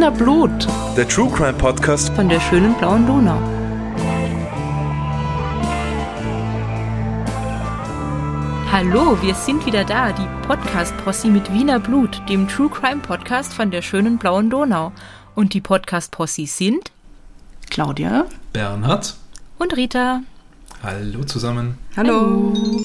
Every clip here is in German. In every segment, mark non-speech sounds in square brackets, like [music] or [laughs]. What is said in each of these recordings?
Wiener Blut. Der True Crime Podcast von der schönen blauen Donau. Hallo, wir sind wieder da, die Podcast-Posse mit Wiener Blut, dem True Crime Podcast von der schönen blauen Donau. Und die Podcast-Posse sind Claudia, Bernhard und Rita. Hallo zusammen. Hallo. Hallo.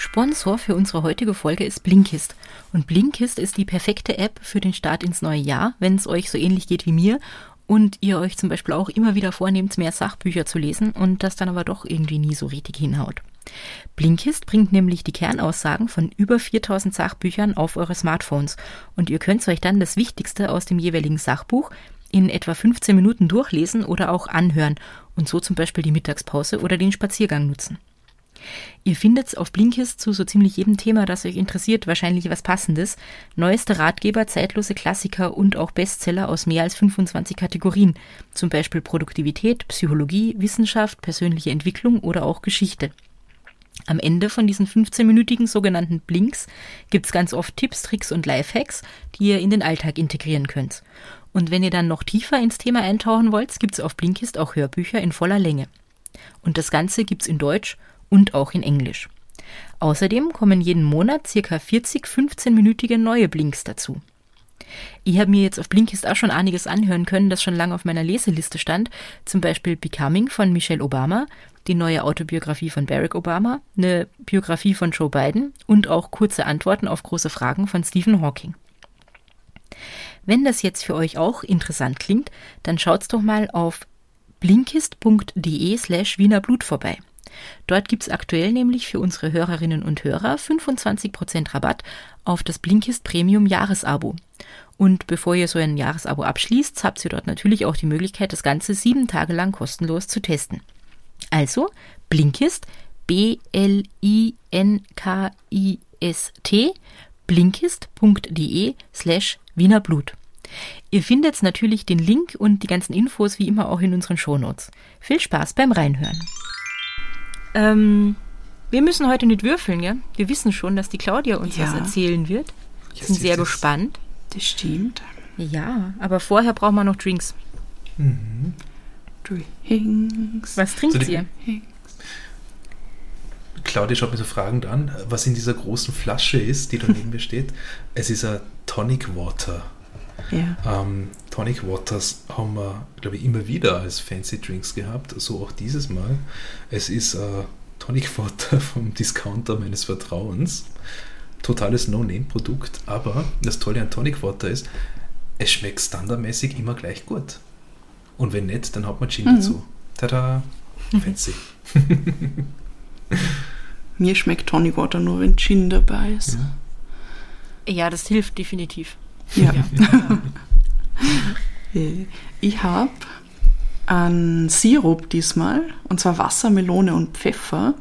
Sponsor für unsere heutige Folge ist Blinkist. Und Blinkist ist die perfekte App für den Start ins neue Jahr, wenn es euch so ähnlich geht wie mir und ihr euch zum Beispiel auch immer wieder vornehmt, mehr Sachbücher zu lesen und das dann aber doch irgendwie nie so richtig hinhaut. Blinkist bringt nämlich die Kernaussagen von über 4000 Sachbüchern auf eure Smartphones und ihr könnt euch dann das Wichtigste aus dem jeweiligen Sachbuch in etwa 15 Minuten durchlesen oder auch anhören und so zum Beispiel die Mittagspause oder den Spaziergang nutzen. Ihr findet auf Blinkist zu so ziemlich jedem Thema, das euch interessiert, wahrscheinlich was Passendes. Neueste Ratgeber, zeitlose Klassiker und auch Bestseller aus mehr als 25 Kategorien. Zum Beispiel Produktivität, Psychologie, Wissenschaft, persönliche Entwicklung oder auch Geschichte. Am Ende von diesen 15-minütigen sogenannten Blinks gibt's ganz oft Tipps, Tricks und Lifehacks, die ihr in den Alltag integrieren könnt. Und wenn ihr dann noch tiefer ins Thema eintauchen wollt, gibt's auf Blinkist auch Hörbücher in voller Länge. Und das Ganze gibt's in Deutsch und auch in Englisch. Außerdem kommen jeden Monat circa 40 15-minütige neue Blinks dazu. Ich habe mir jetzt auf Blinkist auch schon einiges anhören können, das schon lange auf meiner Leseliste stand. Zum Beispiel Becoming von Michelle Obama, die neue Autobiografie von Barack Obama, eine Biografie von Joe Biden und auch kurze Antworten auf große Fragen von Stephen Hawking. Wenn das jetzt für euch auch interessant klingt, dann schaut's doch mal auf blinkist.de slash Wiener Blut vorbei. Dort gibt's aktuell nämlich für unsere Hörerinnen und Hörer 25% Rabatt auf das Blinkist Premium Jahresabo. Und bevor ihr so ein Jahresabo abschließt, habt ihr dort natürlich auch die Möglichkeit, das Ganze sieben Tage lang kostenlos zu testen. Also Blinkist, B-L-I-N-K-I-S-T, blinkist.de slash Wiener Blut. Ihr findet natürlich den Link und die ganzen Infos wie immer auch in unseren Shownotes. Viel Spaß beim Reinhören. Ähm, wir müssen heute nicht würfeln, ja? Wir wissen schon, dass die Claudia uns ja. was erzählen wird. Wir sind sehr gespannt. Das stimmt. Ja, aber vorher brauchen wir noch Drinks. Mhm. Drinks. Was trinkt so ihr? Claudia schaut mich so fragend an, was in dieser großen Flasche ist, die da neben mir steht. [laughs] Es ist ein Tonic Water. Ja. Ähm, Tonic Waters haben wir, glaube ich, immer wieder als Fancy Drinks gehabt, so auch dieses Mal. Es ist äh, Tonic Water [laughs] vom Discounter meines Vertrauens. Totales No-Name-Produkt, aber das Tolle an Tonic Water ist, es schmeckt standardmäßig immer gleich gut. Und wenn nicht, dann hat man Gin mhm. dazu. Tada! [laughs] Fancy. Mir schmeckt Tonic Water nur, wenn Gin dabei ist. Ja, ja das hilft definitiv. Ja. [laughs] ich habe einen Sirup diesmal, und zwar Wasser, Melone und Pfeffer.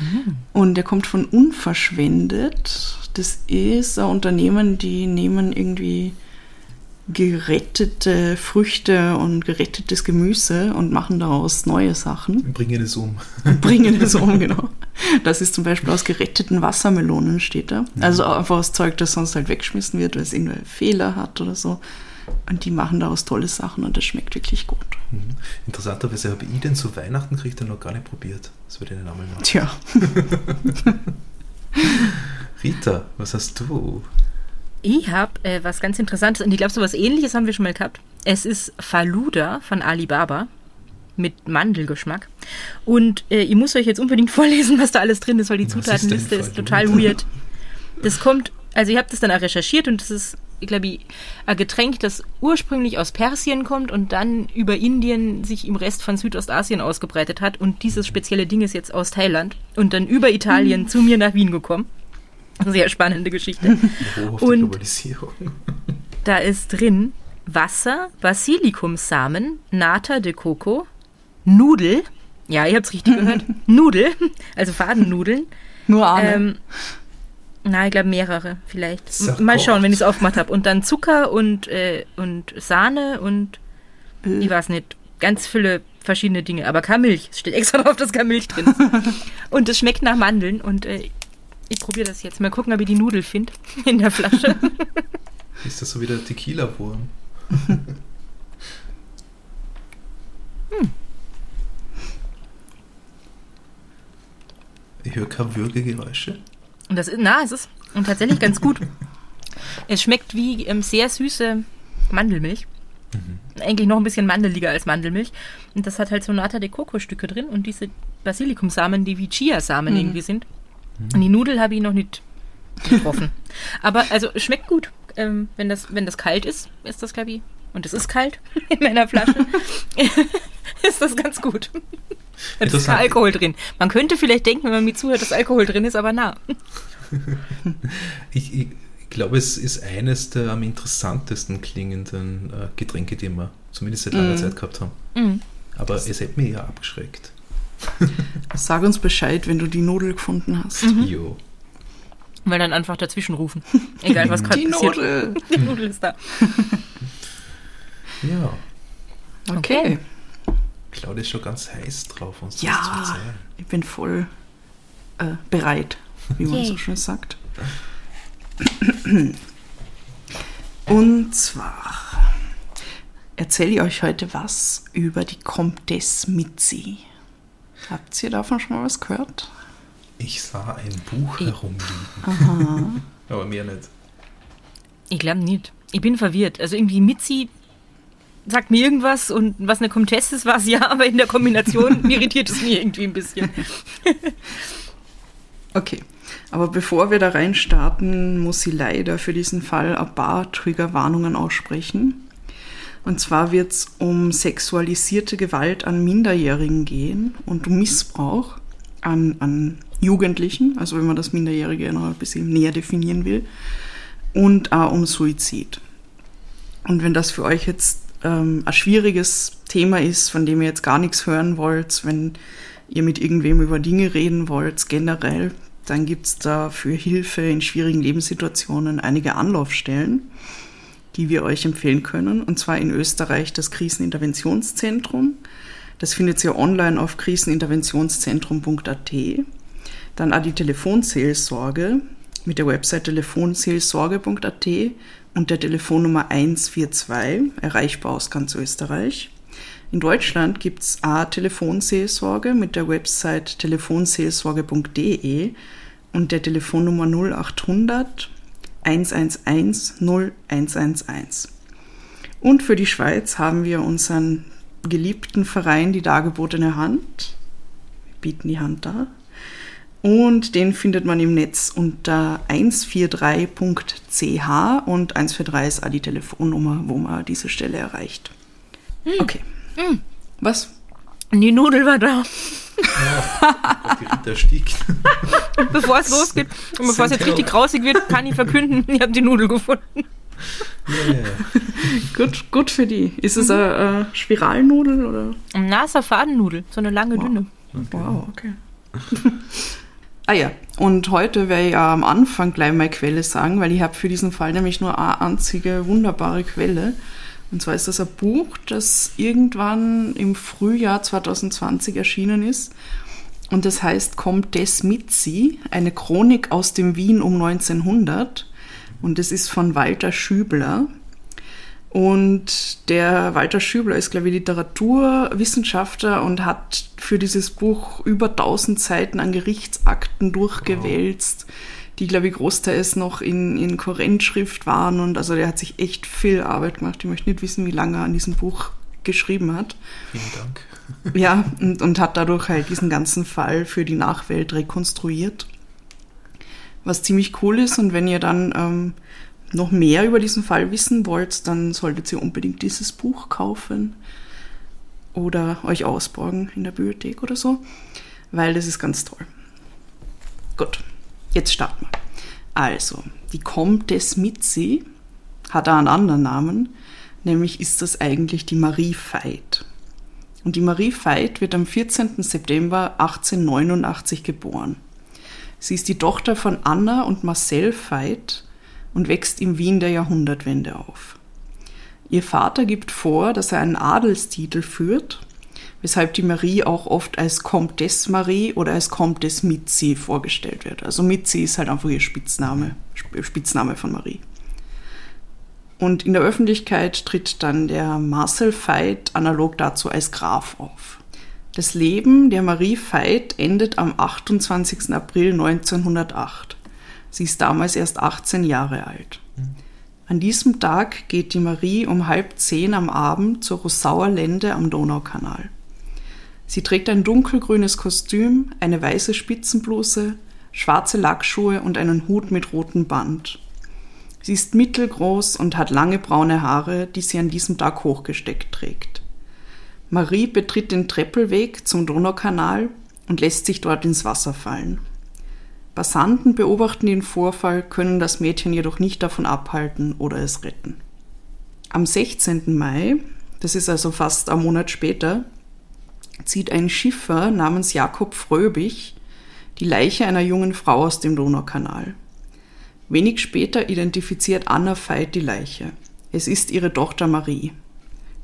Mhm. Und der kommt von Unverschwendet. Das ist ein Unternehmen, die nehmen irgendwie gerettete Früchte und gerettetes Gemüse und machen daraus neue Sachen. Bringen es um. Bringen es um, [laughs] genau. Das ist zum Beispiel aus geretteten Wassermelonen, steht da. Mhm. Also einfach aus Zeug, das sonst halt weggeschmissen wird, weil es irgendwelche Fehler hat oder so. Und die machen daraus tolle Sachen und das schmeckt wirklich gut. Mhm. Interessanterweise habe ich den zu Weihnachten kriegt noch gar nicht probiert. Das würde ich den einmal machen. Tja. [laughs] Rita, was hast du? Ich habe äh, was ganz Interessantes und ich glaube, so was ähnliches haben wir schon mal gehabt. Es ist Faluda von Alibaba mit Mandelgeschmack. Und äh, ich muss euch jetzt unbedingt [laughs] vorlesen, was da alles drin ist, weil die was Zutatenliste ist, ist, total weird. Das kommt, also ich habe das dann auch recherchiert und das ist, ich glaube, ein Getränk, das ursprünglich aus Persien kommt und dann über Indien sich im Rest von Südostasien ausgebreitet hat. Und dieses spezielle Ding ist jetzt aus Thailand und dann über Italien mhm. zu mir nach Wien gekommen. Sehr spannende Geschichte. Und da ist drin Wasser, Basilikumsamen, Nata de Coco, Nudel, ja, ihr habt es richtig gehört, [laughs] Nudel, also Fadennudeln. Nur eine. Ähm, na, ich glaube mehrere vielleicht. Mal schauen, wenn ich es aufgemacht habe. Und dann Zucker und, äh, und Sahne und äh. ich weiß nicht, ganz viele verschiedene Dinge. Aber kein Milch. Es steht extra drauf, dass kein Milch drin ist. [laughs] und es schmeckt nach Mandeln und äh, ich probiere das jetzt. Mal gucken, ob ich die Nudel finde [laughs] in der Flasche. [laughs] Ist das so wie der Tequila-Wurm? [laughs] Ich höre keine Würgegeräusche. Und das ist, na, es ist tatsächlich ganz gut. Es schmeckt wie ähm, sehr süße Mandelmilch. Eigentlich noch ein bisschen mandeliger als Mandelmilch. Und das hat halt so Nata de Coco-Stücke drin und diese Basilikumsamen, die wie Chiasamen irgendwie sind. Und die Nudel habe ich noch nicht getroffen. [laughs] Aber also schmeckt gut. Ähm, wenn, das, wenn das kalt ist, ist das, glaube ich, und es ist kalt [laughs] in meiner Flasche, [laughs] ist das ganz gut. Da ist kein. Alkohol drin. Man könnte vielleicht denken, wenn man mir zuhört, dass Alkohol drin ist, aber na. Ich, ich, ich glaube, es ist eines der am interessantesten klingenden äh, Getränke, die wir zumindest seit langer Zeit gehabt haben. Mhm. Aber es hätte mich eher abgeschreckt. Sag uns Bescheid, wenn du die Nudel gefunden hast. Jo. Weil dann einfach dazwischen rufen. Egal, was gerade Die passiert. Nudel. [laughs] Die Nudel ist da. [laughs] Ja. Okay. Claudia ist schon ganz heiß drauf, uns das zu Ja, erzählen. ich bin voll äh, bereit, wie man Yay. so schön sagt. Und zwar erzähle ich euch heute was über die Comtesse Mitzi. Habt ihr davon schon mal was gehört? Ich sah ein Buch herumliegen. [laughs] Aber mehr nicht. Ich glaube nicht. Ich bin verwirrt. Also irgendwie Mitzi sagt mir irgendwas und was eine Comtesse ist, war es ja, aber in der Kombination [laughs] irritiert es mich irgendwie ein bisschen. [laughs] Okay, aber bevor wir da rein starten, muss sie leider für diesen Fall ein paar Triggerwarnungen aussprechen. Und zwar wird es um sexualisierte Gewalt an Minderjährigen gehen und um Missbrauch an, an Jugendlichen, also wenn man das Minderjährige noch ein bisschen näher definieren will, und auch um Suizid. Und wenn das für euch jetzt ähm, ein schwieriges Thema ist, von dem ihr jetzt gar nichts hören wollt, wenn ihr mit irgendwem über Dinge reden wollt, generell, dann gibt's da für Hilfe in schwierigen Lebenssituationen einige Anlaufstellen, die wir euch empfehlen können. Und zwar in Österreich das Kriseninterventionszentrum. Das findet ihr online auf kriseninterventionszentrum.at. Dann auch die Telefonseelsorge mit der Website telefonseelsorge.at und der Telefonnummer 142, erreichbar aus ganz Österreich. In Deutschland gibt's auch Telefonseelsorge mit der Website telefonseelsorge.de und der Telefonnummer 0800 111 0111. Und für die Schweiz haben wir unseren geliebten Verein Die dargebotene Hand. Wir bieten die Hand da. Und den findet man im Netz unter 143.ch und 143 ist auch die Telefonnummer, wo man diese Stelle erreicht. Okay. Was? Die Nudel war da. Die Ritter stieg. [laughs] Bevor es losgeht und bevor es jetzt richtig grausig wird, kann ich verkünden, [laughs] ich habe die Nudel gefunden. Yeah. Gut, gut für die. Ist es eine äh, Spiralnudel oder? Ein naser Fadennudel, so eine lange, dünne. Wow, okay. [laughs] ah ja, und heute werde ich ja am Anfang gleich meine Quelle sagen, weil ich habe für diesen Fall nämlich nur eine einzige wunderbare Quelle. Und zwar ist das ein Buch, das irgendwann im Frühjahr 2020 erschienen ist. Und das heißt Comtesse Mitzi, eine Chronik aus dem Wien um 1900. Und das ist von Walter Schübler. Und der Walter Schübler ist, glaube ich, Literaturwissenschaftler und hat für dieses Buch über 1000 Seiten an Gerichtsakten durchgewälzt, die, glaube ich, großteils noch in, in Korrentschrift waren. Und also der hat sich echt viel Arbeit gemacht. Ich möchte nicht wissen, wie lange er an diesem Buch geschrieben hat. Vielen Dank. Ja, und, und hat dadurch halt diesen ganzen Fall für die Nachwelt rekonstruiert. Was ziemlich cool ist. Und wenn ihr dann ähm, noch mehr über diesen Fall wissen wollt, dann solltet ihr unbedingt dieses Buch kaufen oder euch ausborgen in der Bibliothek oder so, weil das ist ganz toll. Gut, jetzt starten wir. Also, die Comtesse Mitzi hat einen anderen Namen, nämlich ist das eigentlich die Marie Veit. Und die Marie Veit wird am 14. September 1889 geboren. Sie ist die Tochter von Anna und Marcel Veit und wächst im Wien der Jahrhundertwende auf. Ihr Vater gibt vor, dass er einen Adelstitel führt, weshalb die Marie auch oft als Comtesse Marie oder als Comtesse Mitzi vorgestellt wird. Also Mitzi ist halt einfach ihr Spitzname, Sp- Spitzname von Marie. Und in der Öffentlichkeit tritt dann der Marcel Veit analog dazu als Graf auf. Das Leben der Marie Veit endet am 28. April 1908. Sie ist damals erst 18 Jahre alt. An diesem Tag geht die Marie um halb zehn am Abend zur Rossauer Lände am Donaukanal. Sie trägt ein dunkelgrünes Kostüm, eine weiße Spitzenbluse, schwarze Lackschuhe und einen Hut mit rotem Band. Sie ist mittelgroß und hat lange braune Haare, die sie an diesem Tag hochgesteckt trägt. Marie betritt den Treppelweg zum Donaukanal und lässt sich dort ins Wasser fallen. Passanten beobachten den Vorfall, können das Mädchen jedoch nicht davon abhalten oder es retten. Am 16. Mai, das ist also fast ein Monat später, zieht ein Schiffer namens Jakob Fröbich die Leiche einer jungen Frau aus dem Donaukanal. Wenig später identifiziert Anna Veit die Leiche. Es ist ihre Tochter Marie.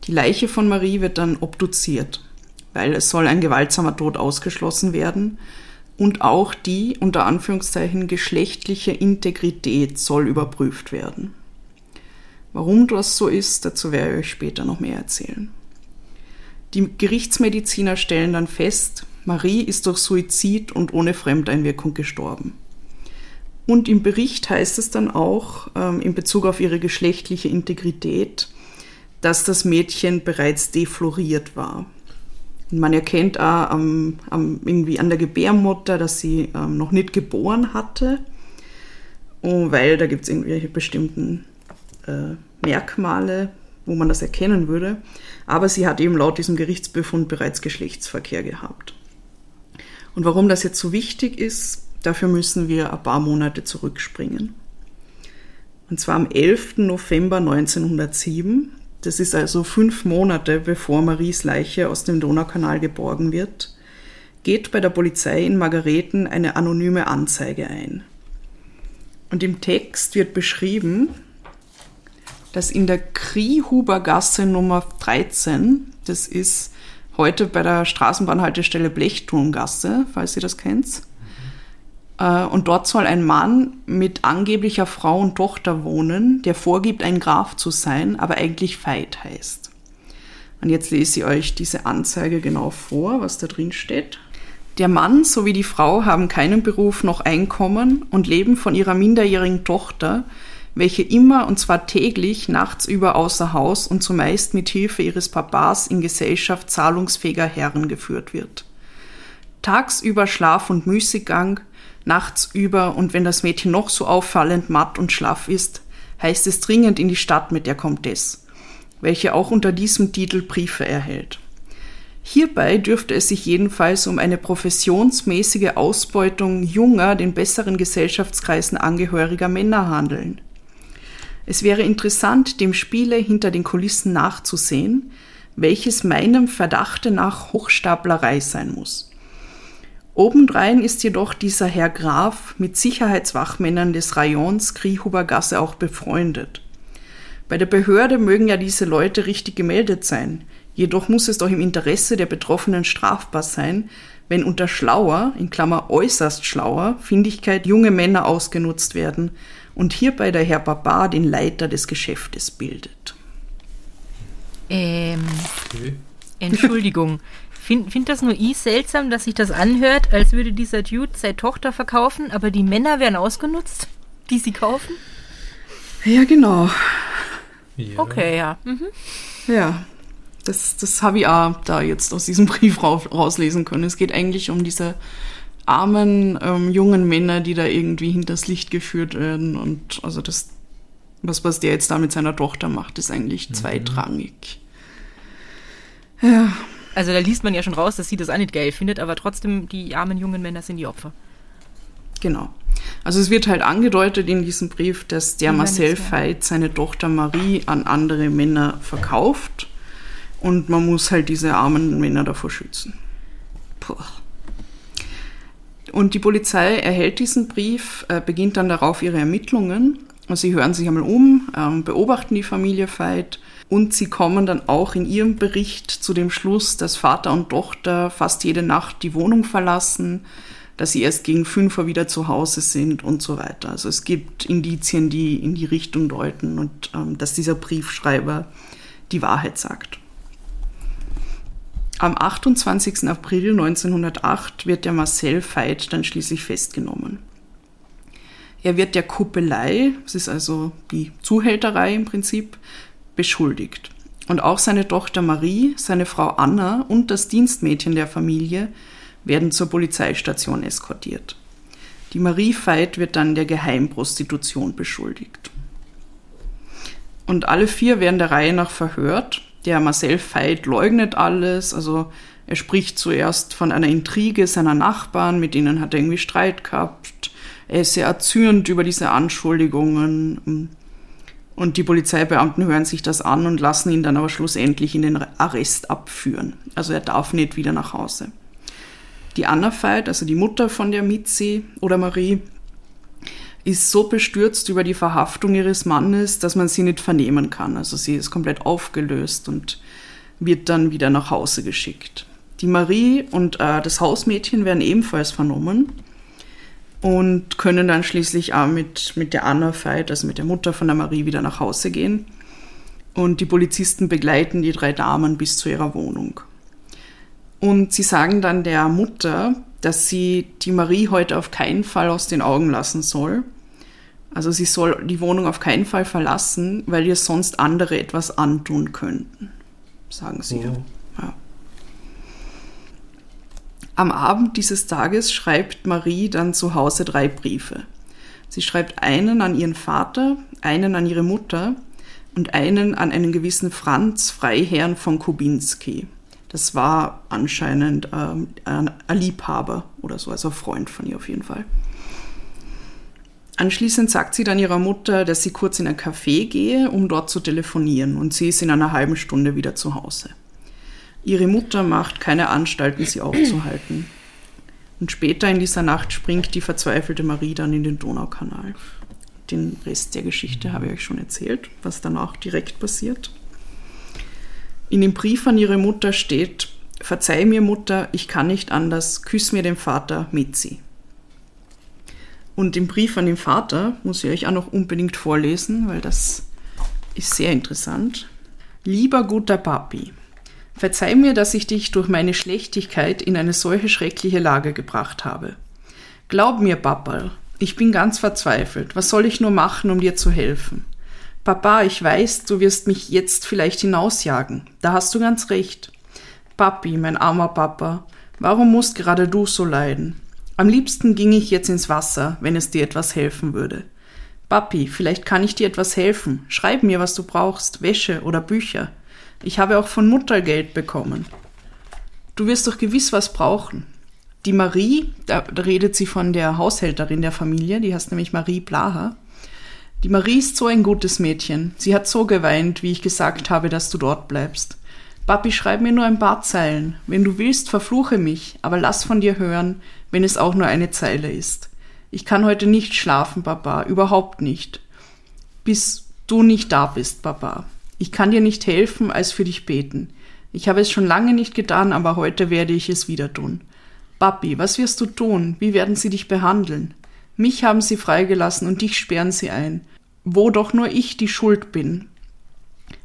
Die Leiche von Marie wird dann obduziert, weil es soll ein gewaltsamer Tod ausgeschlossen werden und auch die unter Anführungszeichen geschlechtliche Integrität soll überprüft werden. Warum das so ist, dazu werde ich euch später noch mehr erzählen. Die Gerichtsmediziner stellen dann fest, Marie ist durch Suizid und ohne Fremdeinwirkung gestorben. Und im Bericht heißt es dann auch ähm, in Bezug auf ihre geschlechtliche Integrität, dass das Mädchen bereits defloriert war. Man erkennt auch ähm, irgendwie an der Gebärmutter, dass sie ähm, noch nicht geboren hatte, weil da gibt es irgendwelche bestimmten äh, Merkmale, wo man das erkennen würde. Aber sie hat eben laut diesem Gerichtsbefund bereits Geschlechtsverkehr gehabt. Und warum das jetzt so wichtig ist, dafür müssen wir ein paar Monate zurückspringen. Und zwar am 11. November 1907, das ist also fünf Monate bevor Maries Leiche aus dem Donaukanal geborgen wird, geht bei der Polizei in Margareten eine anonyme Anzeige ein. Und im Text wird beschrieben, dass in der Kriehubergasse Nummer 13, das ist heute bei der Straßenbahnhaltestelle Blechturmgasse, falls ihr das kennt. Äh, und dort soll ein Mann mit angeblicher Frau und Tochter wohnen, der vorgibt, ein Graf zu sein, aber eigentlich Veit heißt. Und jetzt lese ich euch diese Anzeige genau vor, was da drin steht. Der Mann sowie die Frau haben keinen Beruf noch Einkommen und leben von ihrer minderjährigen Tochter, welche immer und zwar täglich nachts über außer Haus und zumeist mit Hilfe ihres Papas in Gesellschaft zahlungsfähiger Herren geführt wird. Tagsüber Schlaf und Müßiggang, nachts über und wenn das Mädchen noch so auffallend matt und schlaff ist, heißt es dringend in die Stadt mit der Comtesse, welche auch unter diesem Titel Briefe erhält. Hierbei dürfte es sich jedenfalls um eine professionsmäßige Ausbeutung junger, den besseren Gesellschaftskreisen angehöriger Männer handeln. Es wäre interessant, dem Spiele hinter den Kulissen nachzusehen, welches meinem Verdachte nach Hochstaplerei sein muss. Obendrein ist jedoch dieser Herr Graf mit Sicherheitswachmännern des Rayons Kriehubergasse auch befreundet. Bei der Behörde mögen ja diese Leute richtig gemeldet sein, jedoch muss es doch im Interesse der Betroffenen strafbar sein, wenn unter schlauer, in Klammer äußerst schlauer, Findigkeit junge Männer ausgenutzt werden, und hierbei der Herr Barbar den Leiter des Geschäftes bildet. Ähm, okay. Entschuldigung. [laughs] Find, find das nur ich seltsam, dass sich das anhört, als würde dieser Dude seine Tochter verkaufen, aber die Männer werden ausgenutzt, die sie kaufen? Ja, genau. Ja. Okay, ja. Mhm. Ja, das, das habe ich auch da jetzt aus diesem Brief rauslesen können. Es geht eigentlich um diese armen ähm, jungen Männer, die da irgendwie hinters Licht geführt werden. Und also das, was, was der jetzt da mit seiner Tochter macht, ist eigentlich mhm. zweitrangig. Ja. Also da liest man ja schon raus, dass sie das auch nicht geil findet, aber trotzdem, die armen jungen Männer sind die Opfer. Genau. Also es wird halt angedeutet in diesem Brief, dass der Marcel Veit seine Tochter Marie an andere Männer verkauft und man muss halt diese armen Männer davor schützen. Puh. Und die Polizei erhält diesen Brief, äh, beginnt dann darauf ihre Ermittlungen. Sie hören sich einmal um, ähm, beobachten die Familie Veit und sie kommen dann auch in ihrem Bericht zu dem Schluss, dass Vater und Tochter fast jede Nacht die Wohnung verlassen, dass sie erst gegen 5 Uhr wieder zu Hause sind und so weiter. Also es gibt Indizien, die in die Richtung deuten und ähm, dass dieser Briefschreiber die Wahrheit sagt. Am 28. April 1908 wird der Marcel Veit dann schließlich festgenommen. Er wird der Kuppelei, das ist also die Zuhälterei im Prinzip, beschuldigt. Und auch seine Tochter Marie, seine Frau Anna und das Dienstmädchen der Familie werden zur Polizeistation eskortiert. Die Marie Veit wird dann der Geheimprostitution beschuldigt. Und alle vier werden der Reihe nach verhört. Der Marcel Veit leugnet alles, also er spricht zuerst von einer Intrige seiner Nachbarn, mit denen hat er irgendwie Streit gehabt. Er ist sehr erzürnt über diese Anschuldigungen. Und die Polizeibeamten hören sich das an und lassen ihn dann aber schlussendlich in den Arrest abführen. Also er darf nicht wieder nach Hause. Die Anna Veit, also die Mutter von der Mitzi oder Marie, ist so bestürzt über die Verhaftung ihres Mannes, dass man sie nicht vernehmen kann. Also sie ist komplett aufgelöst und wird dann wieder nach Hause geschickt. Die Marie und äh, das Hausmädchen werden ebenfalls vernommen und können dann schließlich auch mit, mit der Anna Veit, also mit der Mutter von der Marie, wieder nach Hause gehen. Und die Polizisten begleiten die drei Damen bis zu ihrer Wohnung. Und sie sagen dann der Mutter, dass sie die Marie heute auf keinen Fall aus den Augen lassen soll. Also sie soll die Wohnung auf keinen Fall verlassen, weil ihr sonst andere etwas antun könnten, sagen sie. Oh. Ja. Am Abend dieses Tages schreibt Marie dann zu Hause drei Briefe. Sie schreibt einen an ihren Vater, einen an ihre Mutter und einen an einen gewissen Franz Freiherrn von Kubinski. Das war anscheinend ähm, ein Liebhaber oder so, also ein Freund von ihr auf jeden Fall. Anschließend sagt sie dann ihrer Mutter, dass sie kurz in ein Café gehe, um dort zu telefonieren und sie ist in einer halben Stunde wieder zu Hause. Ihre Mutter macht keine Anstalten, sie aufzuhalten. Und später in dieser Nacht springt die verzweifelte Marie dann in den Donaukanal. Den Rest der Geschichte habe ich euch schon erzählt, was danach direkt passiert. In dem Brief an ihre Mutter steht, Verzeih mir, Mutter, ich kann nicht anders, küss mir den Vater mit sie. Und den Brief an den Vater muss ich euch auch noch unbedingt vorlesen, weil das ist sehr interessant. Lieber guter Papi, verzeih mir, dass ich dich durch meine Schlechtigkeit in eine solche schreckliche Lage gebracht habe. Glaub mir, Papa, ich bin ganz verzweifelt. Was soll ich nur machen, um dir zu helfen? Papa, ich weiß, du wirst mich jetzt vielleicht hinausjagen. Da hast du ganz recht. Papi, mein armer Papa, warum musst gerade du so leiden? Am liebsten ging ich jetzt ins Wasser, wenn es dir etwas helfen würde. Papi, vielleicht kann ich dir etwas helfen. Schreib mir, was du brauchst, Wäsche oder Bücher. Ich habe auch von Mutter Geld bekommen. Du wirst doch gewiss was brauchen. Die Marie, da redet sie von der Haushälterin der Familie, die heißt nämlich Marie Blaha, die Marie ist so ein gutes Mädchen. Sie hat so geweint, wie ich gesagt habe, dass du dort bleibst. Papi, schreib mir nur ein paar Zeilen. Wenn du willst, verfluche mich, aber lass von dir hören, wenn es auch nur eine Zeile ist. Ich kann heute nicht schlafen, Papa, überhaupt nicht. Bis du nicht da bist, Papa. Ich kann dir nicht helfen, als für dich beten. Ich habe es schon lange nicht getan, aber heute werde ich es wieder tun. Papi, was wirst du tun? Wie werden sie dich behandeln? Mich haben sie freigelassen und dich sperren sie ein, wo doch nur ich die Schuld bin.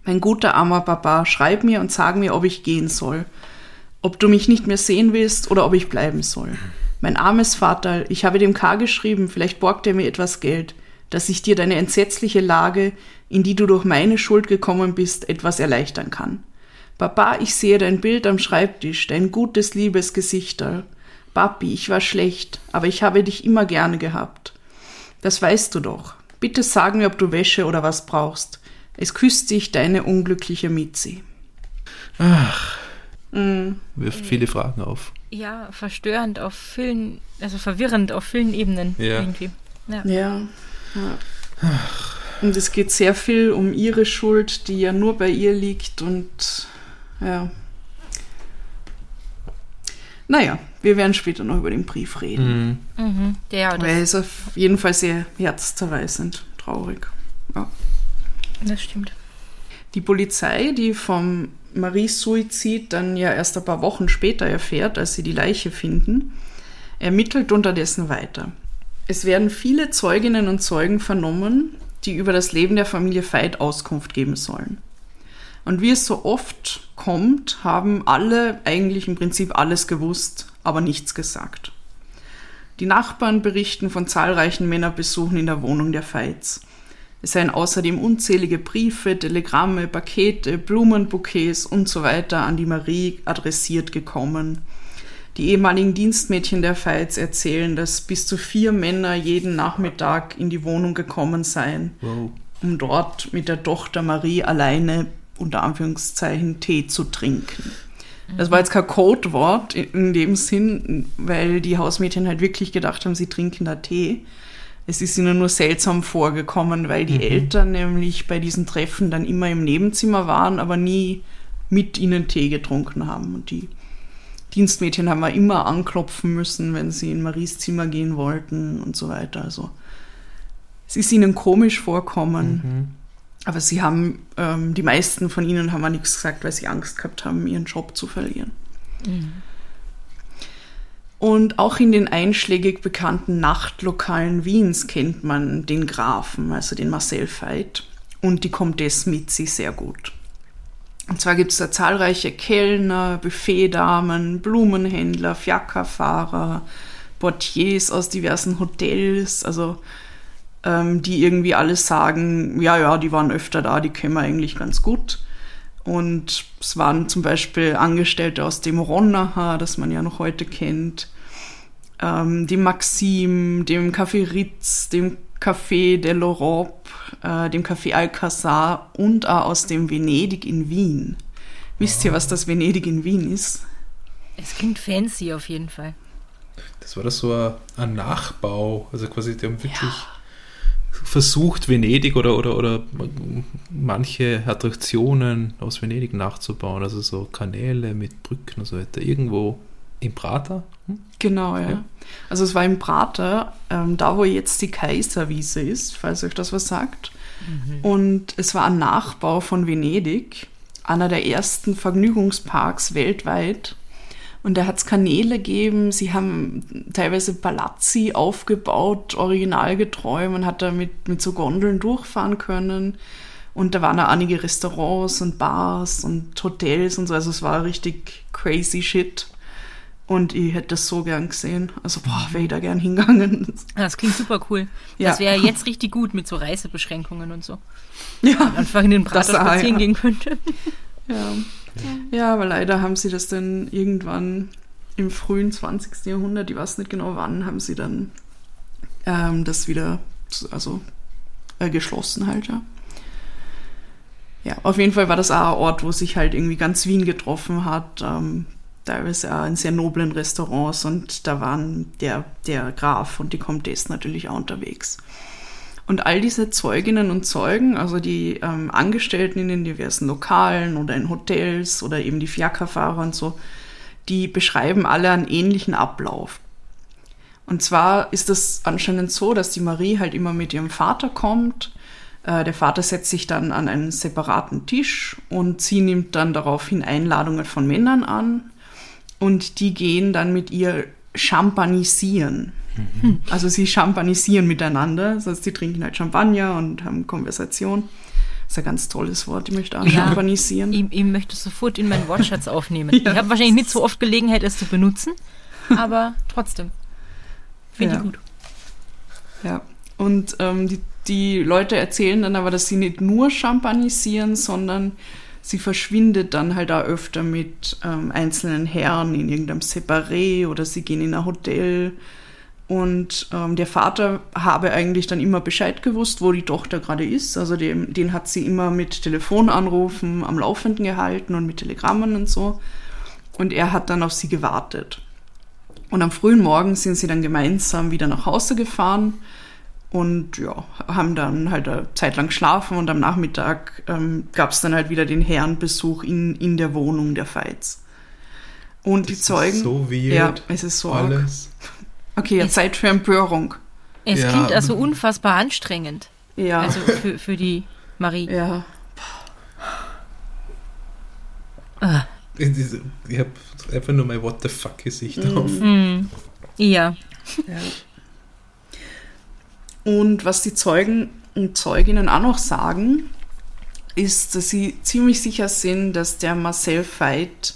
Mein guter armer Papa, schreib mir und sag mir, ob ich gehen soll, ob du mich nicht mehr sehen willst oder ob ich bleiben soll. Mein armes Vater, ich habe dem K. geschrieben, vielleicht borgt er mir etwas Geld, dass ich dir deine entsetzliche Lage, in die du durch meine Schuld gekommen bist, etwas erleichtern kann. Papa, ich sehe dein Bild am Schreibtisch, dein gutes, liebes Gesichterl. Papi, ich war schlecht, aber ich habe dich immer gerne gehabt. Das weißt du doch. Bitte sag mir, ob du Wäsche oder was brauchst. Es küsst dich deine unglückliche Mitzi. Ach, Mm. wirft viele Fragen auf. Ja, verstörend auf vielen, also verwirrend auf vielen Ebenen Ja. irgendwie. Ja. Ja. ja. Und es geht sehr viel um ihre Schuld, die ja nur bei ihr liegt und ja. Naja, wir werden später noch über den Brief reden. Mhm. Mhm. Ja, Aber er ist auf jeden Fall sehr herzzerreißend, traurig. Ja. das stimmt. Die Polizei, die vom Maries Suizid dann ja erst ein paar Wochen später erfährt, als sie die Leiche finden, ermittelt unterdessen weiter. Es werden viele Zeuginnen und Zeugen vernommen, die über das Leben der Familie Veit Auskunft geben sollen. Und wie es so oft kommt, haben alle eigentlich im Prinzip alles gewusst, aber nichts gesagt. Die Nachbarn berichten von zahlreichen Männerbesuchen in der Wohnung der Veits. Es seien außerdem unzählige Briefe, Telegramme, Pakete, Blumenbouquets und so weiter an die Marie adressiert gekommen. Die ehemaligen Dienstmädchen der Veits erzählen, dass bis zu vier Männer jeden Nachmittag in die Wohnung gekommen seien, Wow. um dort mit der Tochter Marie alleine unter Anführungszeichen Tee zu trinken. Das war jetzt kein Codewort in dem Sinn, weil die Hausmädchen halt wirklich gedacht haben, sie trinken da Tee. Es ist ihnen nur seltsam vorgekommen, weil die Eltern nämlich bei diesen Treffen dann immer im Nebenzimmer waren, aber nie mit ihnen Tee getrunken haben. Und die Dienstmädchen haben wir immer anklopfen müssen, wenn sie in Maries Zimmer gehen wollten und so weiter. Also es ist ihnen komisch vorkommen. Aber sie haben, ähm, die meisten von ihnen haben auch nichts gesagt, weil sie Angst gehabt haben, ihren Job zu verlieren. Und auch in den einschlägig bekannten Nachtlokalen Wiens kennt man den Grafen, also den Marcel Veit und die Comtesse Mitzi sehr gut. Und zwar gibt es da zahlreiche Kellner, Buffetdamen, Blumenhändler, Fiakerfahrer, Portiers aus diversen Hotels, also ähm, die irgendwie alles sagen, ja, ja, die waren öfter da, die kennen wir eigentlich ganz gut. Und es waren zum Beispiel Angestellte aus dem Ronnacher, das man ja noch heute kennt, ähm, dem Maxim, dem Café Ritz, dem Café de l'Europe, äh, dem Café Alcazar und auch aus dem Venedig in Wien. Wisst ihr, was das Venedig in Wien ist? Es klingt fancy auf jeden Fall. Das war das so ein, ein Nachbau, also quasi die haben wirklich versucht, Venedig oder, oder, oder manche Attraktionen aus Venedig nachzubauen, also so Kanäle mit Brücken und so weiter, irgendwo im Prater. Hm? Genau, ja. Ja. Also es war im Prater, ähm, da wo jetzt die Kaiserwiese ist, falls euch das was sagt. Und es war ein Nachbau von Venedig, einer der ersten Vergnügungsparks weltweit. Und da hat es Kanäle gegeben, sie haben teilweise Palazzi aufgebaut, originalgetreu. Man hat da mit, mit so Gondeln durchfahren können. Und da waren auch einige Restaurants und Bars und Hotels und so. Also es war richtig crazy shit. Und ich hätte das so gern gesehen. Also, boah, wäre ich da gern hingegangen. Ah, Das klingt super cool. Ja. Das wäre jetzt richtig gut mit so Reisebeschränkungen und so. Ja, Einfach in den Prater spazieren ja. gehen könnte. ja. Ja, aber leider haben sie das dann irgendwann im frühen 20. Jahrhundert, ich weiß nicht genau wann, haben sie dann ähm, das wieder, also äh, geschlossen halt, ja. Ja, auf jeden Fall war das auch ein Ort, wo sich halt irgendwie ganz Wien getroffen hat, ähm, teilweise auch in sehr noblen Restaurants und da waren der, der Graf und die Comtesse natürlich auch unterwegs. Und all diese Zeuginnen und Zeugen, also die ähm, Angestellten in den diversen Lokalen oder in Hotels oder eben die Fiakerfahrer und so, die beschreiben alle einen ähnlichen Ablauf. Und zwar ist es anscheinend so, dass die Marie halt immer mit ihrem Vater kommt. Äh, der Vater setzt sich dann an einen separaten Tisch und sie nimmt dann daraufhin Einladungen von Männern an und die gehen dann mit ihr champanisieren. Also sie champanisieren miteinander, das heißt, sie trinken halt Champagner und haben Konversation. Das ist ein ganz tolles Wort, ich möchte auch Ja. champanisieren. Ich, ich möchte es sofort in meinen Wortschatz aufnehmen. [laughs] Ja. Ich habe wahrscheinlich nicht so oft Gelegenheit, es zu benutzen, [laughs] aber trotzdem. Finde Ja. ich gut. Ja. Und ähm, die, die Leute erzählen dann aber, dass sie nicht nur champanisieren, sondern sie verschwindet dann halt auch öfter mit ähm, einzelnen Herren in irgendeinem Separé oder sie gehen in ein Hotel. Und ähm, der Vater habe eigentlich dann immer Bescheid gewusst, wo die Tochter gerade ist. Also dem, den hat sie immer mit Telefonanrufen am Laufenden gehalten und mit Telegrammen und so. Und er hat dann auf sie gewartet. Und am frühen Morgen sind sie dann gemeinsam wieder nach Hause gefahren und ja, haben dann halt eine Zeit lang geschlafen und am Nachmittag ähm, gab es dann halt wieder den Herrenbesuch in, in der Wohnung der Veits. Und die Das ist Zeugen. so weird. Ja, es ist so arg. Alles. Okay, ja, Es- Zeit für Empörung. Es Ja. klingt also unfassbar anstrengend. Ja. Also für, für die Marie. ja. Ah, Ich, habe einfach nur mein What the fuck-Gesicht auf. Mhm. Ja. Ja. Und was die Zeugen und Zeuginnen auch noch sagen, ist, dass sie ziemlich sicher sind, dass der Marcel Veit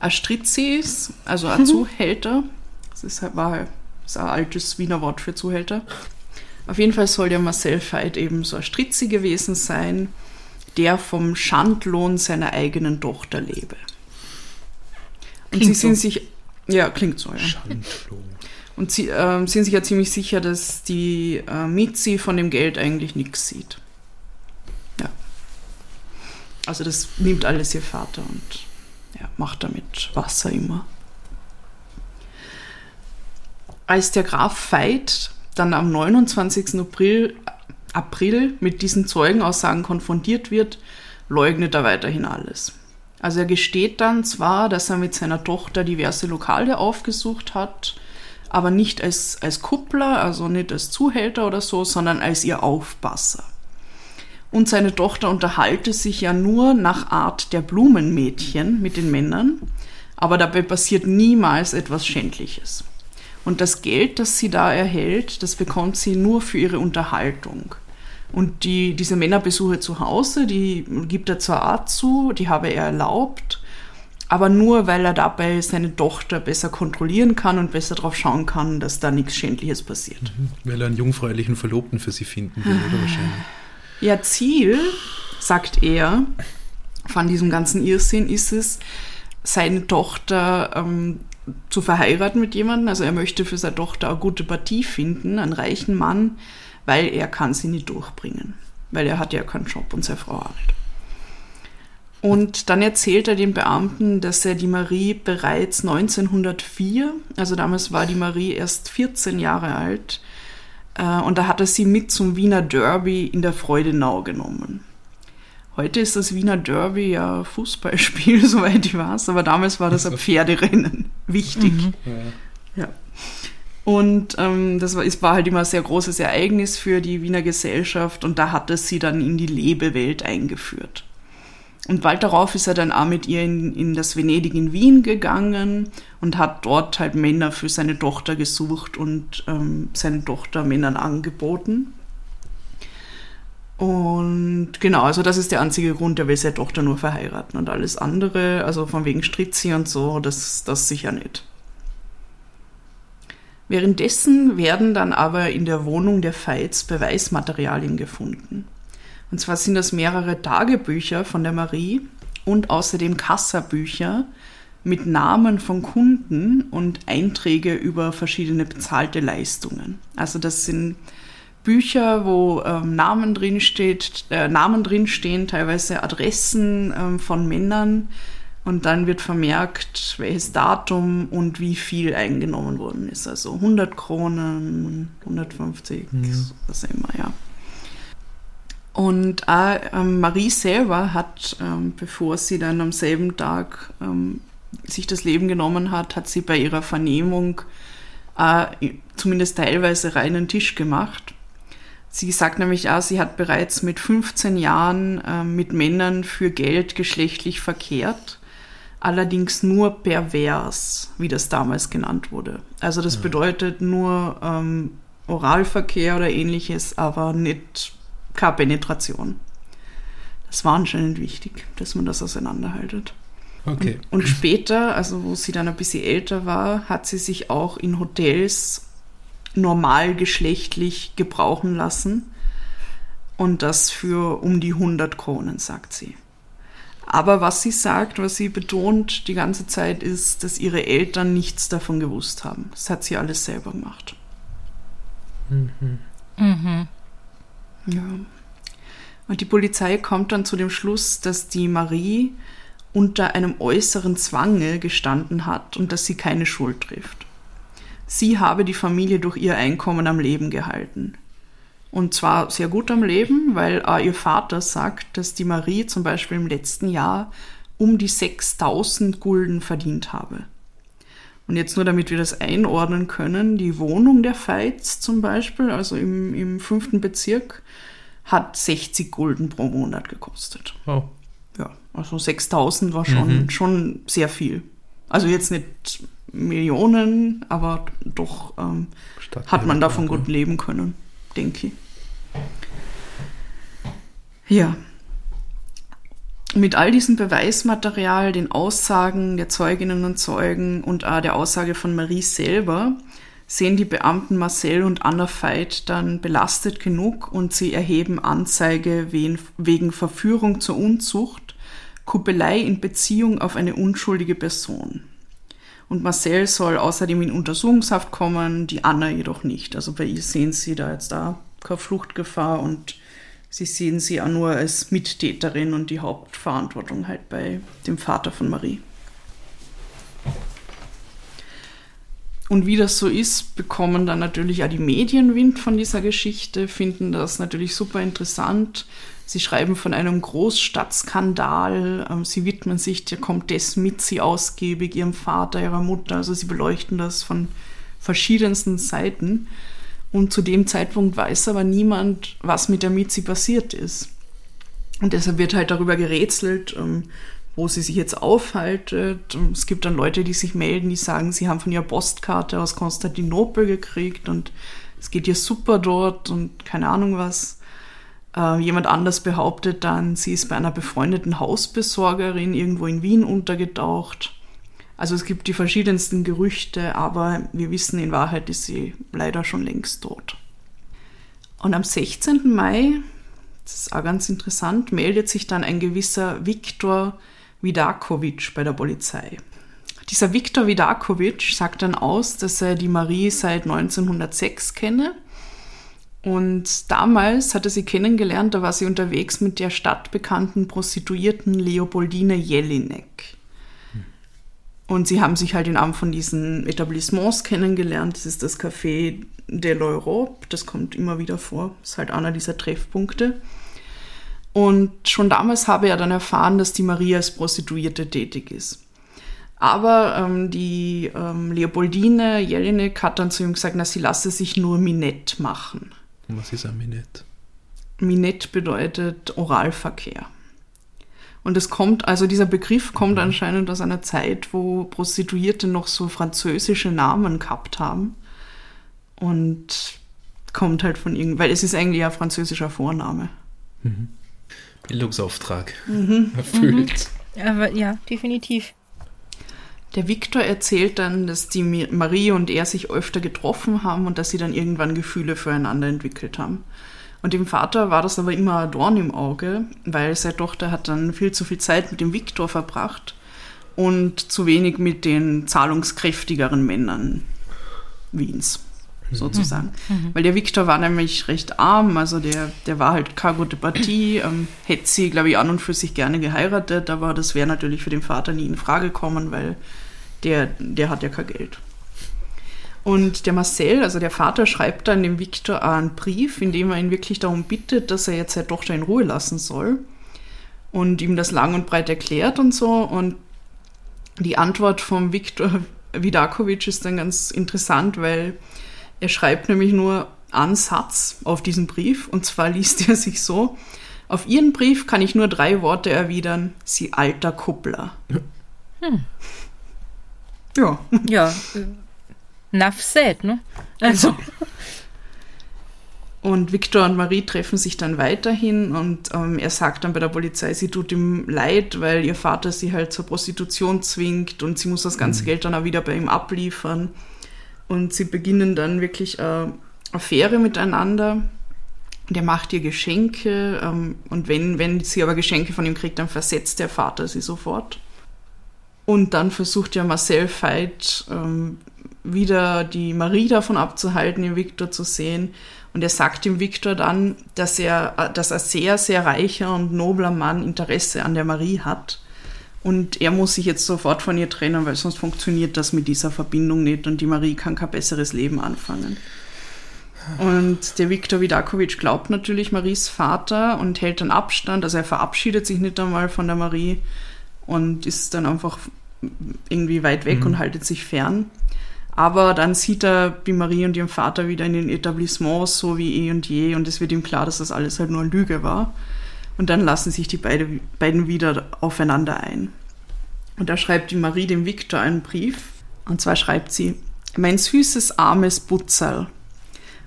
ein Stritzi ist, also ein Zuhälter. Das ist, halt- war halt- ist ein altes Wiener Wort für Zuhälter. Auf jeden Fall soll der Marcel Veit eben so ein Stritzi gewesen sein, der vom Schandlohn seiner eigenen Tochter lebe. Und Klingt sie sind so. sich, ja, klingt so, ja. Schandlohn. Und sie ähm, sind sich ja ziemlich sicher, dass die äh, Mitzi von dem Geld eigentlich nichts sieht. Ja. Also das nimmt alles ihr Vater und ja, macht damit Wasser immer. Als der Graf Veit dann am 29. April, April mit diesen Zeugenaussagen konfrontiert wird, leugnet er weiterhin alles. Also er gesteht dann zwar, dass er mit seiner Tochter diverse Lokale aufgesucht hat, aber nicht als, als Kuppler, also nicht als Zuhälter oder so, sondern als ihr Aufpasser. Und seine Tochter unterhalte sich ja nur nach Art der Blumenmädchen mit den Männern, aber dabei passiert niemals etwas Schändliches. Und das Geld, das sie da erhält, das bekommt sie nur für ihre Unterhaltung. Und die, diese Männerbesuche zu Hause, die gibt er zwar auch zu, die habe er erlaubt, aber nur, weil er dabei seine Tochter besser kontrollieren kann und besser darauf schauen kann, dass da nichts Schändliches passiert. Weil er einen jungfräulichen Verlobten für sie finden will, oder wahrscheinlich. Ja, Ziel, sagt er, von diesem ganzen Irrsinn ist es, seine Tochter ähm, zu verheiraten mit jemandem. Also er möchte für seine Tochter eine gute Partie finden, einen reichen Mann, weil er kann sie nicht durchbringen. Weil er hat ja keinen Job und seine Frau auch nicht. Und dann erzählt er den Beamten, dass er die Marie bereits 1904, also damals war die Marie erst 14 Jahre alt, äh, und da hat er sie mit zum Wiener Derby in der Freudenau genommen. Heute ist das Wiener Derby ja Fußballspiel, [laughs] soweit ich weiß, aber damals war das ein Pferderennen. Wichtig. Ja. Und ähm, das war, es war halt immer ein sehr großes Ereignis für die Wiener Gesellschaft und da hat er sie dann in die Lebewelt eingeführt. Und bald darauf ist er dann auch mit ihr in, in das Venedig in Wien gegangen und hat dort halt Männer für seine Tochter gesucht und ähm, seine Tochter Männern angeboten. Und genau, also das ist der einzige Grund, der will seine Tochter nur verheiraten und alles andere, also von wegen Stritzi und so, das, das sicher nicht. Währenddessen werden dann aber in der Wohnung der Veits Beweismaterialien gefunden. Und zwar sind das mehrere Tagebücher von der Marie und außerdem Kassabücher mit Namen von Kunden und Einträge über verschiedene bezahlte Leistungen. Also das sind Bücher, wo ähm, Namen drin steht, äh, Namen drin stehen, teilweise Adressen ähm, von Männern und dann wird vermerkt, welches Datum und wie viel eingenommen worden ist. Also 100 Kronen, 150, was auch immer, ja. Und auch, ähm, Marie selber hat, ähm, bevor sie dann am selben Tag ähm, sich das Leben genommen hat, hat sie bei ihrer Vernehmung äh, zumindest teilweise reinen Tisch gemacht. Sie sagt nämlich auch, sie hat bereits mit 15 Jahren äh, mit Männern für Geld geschlechtlich verkehrt, allerdings nur pervers, wie das damals genannt wurde. Also das bedeutet nur Oralverkehr oder ähnliches, aber nicht keine Penetration. Das war anscheinend wichtig, dass man das auseinanderhaltet. Okay. Und später, also wo sie dann ein bisschen älter war, hat sie sich auch in Hotels normalgeschlechtlich gebrauchen lassen. Und das für um die 100 Kronen, sagt sie. Aber was sie sagt, was sie betont die ganze Zeit, ist, dass ihre Eltern nichts davon gewusst haben. Das hat sie alles selber gemacht. Ja. Und die Polizei kommt dann zu dem Schluss, dass die Marie unter einem äußeren Zwange gestanden hat und dass sie keine Schuld trifft. Sie habe die Familie durch ihr Einkommen am Leben gehalten. Und zwar sehr gut am Leben, weil äh, ihr Vater sagt, dass die Marie zum Beispiel im letzten Jahr um die 6000 Gulden verdient habe. Und jetzt nur damit wir das einordnen können, die Wohnung der Veits zum Beispiel, also im, im fünften Bezirk, hat 60 Gulden pro Monat gekostet. Oh. Ja, Also 6000 war schon, Mhm. schon sehr viel. Also jetzt nicht Millionen, aber doch ähm, hat man davon gut leben können, denke ich. Ja. Mit all diesem Beweismaterial, den Aussagen der Zeuginnen und Zeugen und auch der Aussage von Marie selber, sehen die Beamten Marcel und Anna Veit dann belastet genug und sie erheben Anzeige wegen Verführung zur Unzucht, Kuppelei in Beziehung auf eine unschuldige Person. Und Marcel soll außerdem in Untersuchungshaft kommen, die Anna jedoch nicht. Also bei ihr sehen sie da jetzt da keine Fluchtgefahr und sie sehen sie auch nur als Mittäterin und die Hauptverantwortung halt bei dem Vater von Marie. Und wie das so ist, bekommen dann natürlich auch die Medien Wind von dieser Geschichte, finden das natürlich super interessant. Sie schreiben von einem Großstadtskandal. ähm, Sie widmen sich der Comtesse Mitzi ausgiebig, ihrem Vater, ihrer Mutter. Also sie beleuchten das von verschiedensten Seiten. Und zu dem Zeitpunkt weiß aber niemand, was mit der Mitzi passiert ist. Und deshalb wird halt darüber gerätselt, ähm, wo sie sich jetzt aufhaltet. Und Es gibt dann Leute, die sich melden, die sagen, sie haben von ihrer Postkarte aus Konstantinopel gekriegt und es geht ihr super dort und keine Ahnung was. Äh, jemand anders behauptet dann, sie ist bei einer befreundeten Hausbesorgerin irgendwo in Wien untergetaucht. Also es gibt die verschiedensten Gerüchte, aber wir wissen in Wahrheit ist sie leider schon längst tot. Und am 16. Mai, das ist auch ganz interessant, meldet sich dann ein gewisser Viktor Vidakovic bei der Polizei. Dieser Viktor Vidakovic sagt dann aus, dass er die Marie seit 1906 kenne. Und damals hat er sie kennengelernt, da war sie unterwegs mit der stadtbekannten Prostituierten Leopoldine Jelinek. Und sie haben sich halt in einem von diesen Etablissements kennengelernt. Das ist das Café de l'Europe. Das kommt immer wieder vor. Das ist halt einer dieser Treffpunkte. Und schon damals habe er dann erfahren, dass die Maria als Prostituierte tätig ist. Aber ähm, die ähm, Leopoldine Jelinek hat dann zu ihm gesagt, na, sie lasse sich nur Minett machen. Was ist ein Minett? Minett bedeutet Oralverkehr. Und es kommt, also dieser Begriff kommt anscheinend aus einer Zeit, wo Prostituierte noch so französische Namen gehabt haben. Und kommt halt von irgend, weil es ist eigentlich ein französischer Vorname. Bildungsauftrag Mhm. [laughs] erfüllt. Aber ja, definitiv. Der Viktor erzählt dann, dass die Marie und er sich öfter getroffen haben und dass sie dann irgendwann Gefühle füreinander entwickelt haben. Und dem Vater war das aber immer ein Dorn im Auge, weil seine Tochter hat dann viel zu viel Zeit mit dem Viktor verbracht und zu wenig mit den zahlungskräftigeren Männern Wiens, sozusagen. Weil der Viktor war nämlich recht arm, also der, der war halt keine gute Partie, ähm, hätte sie, glaube ich, an und für sich gerne geheiratet, aber das wäre natürlich für den Vater nie in Frage gekommen, weil der, der hat ja kein Geld. Und der Marcel, also der Vater, schreibt dann dem Viktor einen Brief, in dem er ihn wirklich darum bittet, dass er jetzt seine Tochter in Ruhe lassen soll und ihm das lang und breit erklärt und so. Und die Antwort vom Viktor Vidakovic ist dann ganz interessant, weil er schreibt nämlich nur einen Satz auf diesen Brief und zwar liest er sich so: Auf Ihren Brief kann ich nur drei Worte erwidern: Sie alter Kuppler. Ja. Ja, [laughs] äh, enough said, ne? Also, [laughs] Und Viktor und Marie treffen sich dann weiterhin und ähm, er sagt dann bei der Polizei, sie tut ihm leid, weil ihr Vater sie halt zur Prostitution zwingt und sie muss das ganze Geld dann auch wieder bei ihm abliefern. Und sie beginnen dann wirklich eine Affäre miteinander. Der macht ihr Geschenke ähm, und wenn, wenn sie aber Geschenke von ihm kriegt, dann versetzt der Vater sie sofort. Und dann versucht ja Marcel Veit ähm, wieder die Marie davon abzuhalten, den Viktor zu sehen. Und er sagt dem Viktor dann, dass er, dass ein sehr, sehr reicher und nobler Mann Interesse an der Marie hat. Und er muss sich jetzt sofort von ihr trennen, weil sonst funktioniert das mit dieser Verbindung nicht und die Marie kann kein besseres Leben anfangen. Und der Viktor Vidakovic glaubt natürlich Maries Vater und hält dann Abstand. Also er verabschiedet sich nicht einmal von der Marie und ist dann einfach irgendwie weit weg und haltet sich fern. Aber dann sieht er die Marie und ihren Vater wieder in den Etablissements, so wie eh und je, und es wird ihm klar, dass das alles halt nur eine Lüge war. Und dann lassen sich die beide, beiden wieder aufeinander ein. Und da schreibt die Marie dem Viktor einen Brief. Und zwar schreibt sie, mein süßes, armes Butzerl.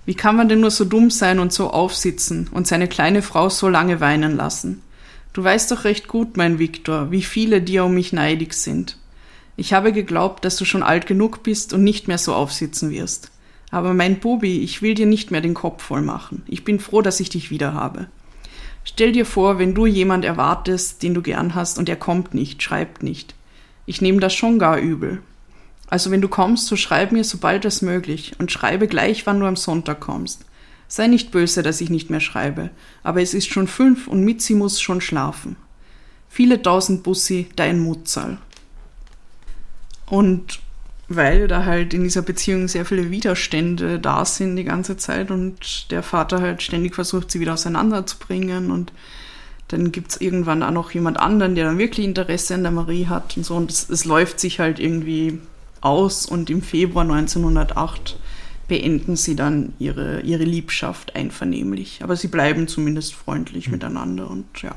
Wie kann man denn nur so dumm sein und so aufsitzen und seine kleine Frau so lange weinen lassen? Du weißt doch recht gut, mein Viktor, wie viele dir um mich neidig sind. Ich habe geglaubt, dass du schon alt genug bist und nicht mehr so aufsitzen wirst. Aber mein Bubi, ich will dir nicht mehr den Kopf voll machen. Ich bin froh, dass ich dich wieder habe. Stell dir vor, wenn du jemand erwartest, den du gern hast, und er kommt nicht, schreibt nicht. Ich nehme das schon gar übel. Also wenn du kommst, so schreib mir sobald es möglich und schreibe gleich, wann du am Sonntag kommst. Sei nicht böse, dass ich nicht mehr schreibe, aber es ist schon fünf und Mitzi muss schon schlafen. Viele tausend Bussi, dein Mutzal. Und weil da halt in dieser Beziehung sehr viele Widerstände da sind die ganze Zeit und der Vater halt ständig versucht, sie wieder auseinanderzubringen und dann gibt es irgendwann auch noch jemand anderen, der dann wirklich Interesse an der Marie hat und so. Und es, es läuft sich halt irgendwie aus und im Februar 1908 beenden sie dann ihre, ihre Liebschaft einvernehmlich. Aber sie bleiben zumindest freundlich mhm. miteinander und ja.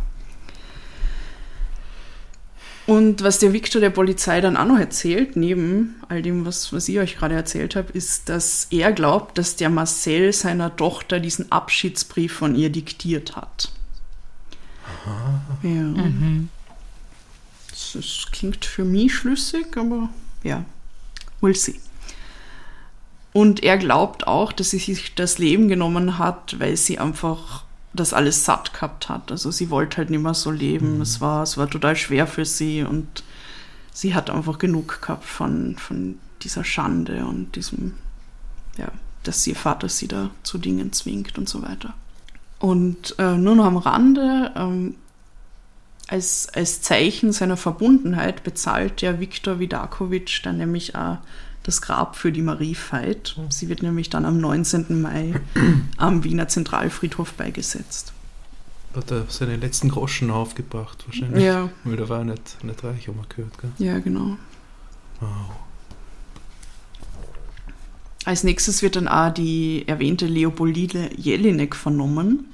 Und was der Viktor der Polizei dann auch noch erzählt, neben all dem, was, was ich euch gerade erzählt habe, ist, dass er glaubt, dass der Marcel seiner Tochter diesen Abschiedsbrief von ihr diktiert hat. Aha. Ja. Mhm. Das, das klingt für mich schlüssig, aber ja, we'll see. Und er glaubt auch, dass sie sich das Leben genommen hat, weil sie einfach das alles satt gehabt hat. Also sie wollte halt nicht mehr so leben. Mhm. Es, war, es war total schwer für sie und sie hat einfach genug gehabt von, von dieser Schande und diesem, ja, dass ihr Vater sie da zu Dingen zwingt und so weiter. Und äh, nur noch am Rande, ähm, als, als Zeichen seiner Verbundenheit bezahlt der Viktor Vidakovic dann nämlich auch das Grab für die Marie Veit. Sie wird nämlich dann am 19. Mai am Wiener Zentralfriedhof beigesetzt. Hat er seine letzten Groschen aufgebracht wahrscheinlich. Ja. Weil der war nicht, nicht reich, haben wir gehört. Gell? Ja, genau. Wow. Als nächstes wird dann auch die erwähnte Leopoldine Jelinek vernommen.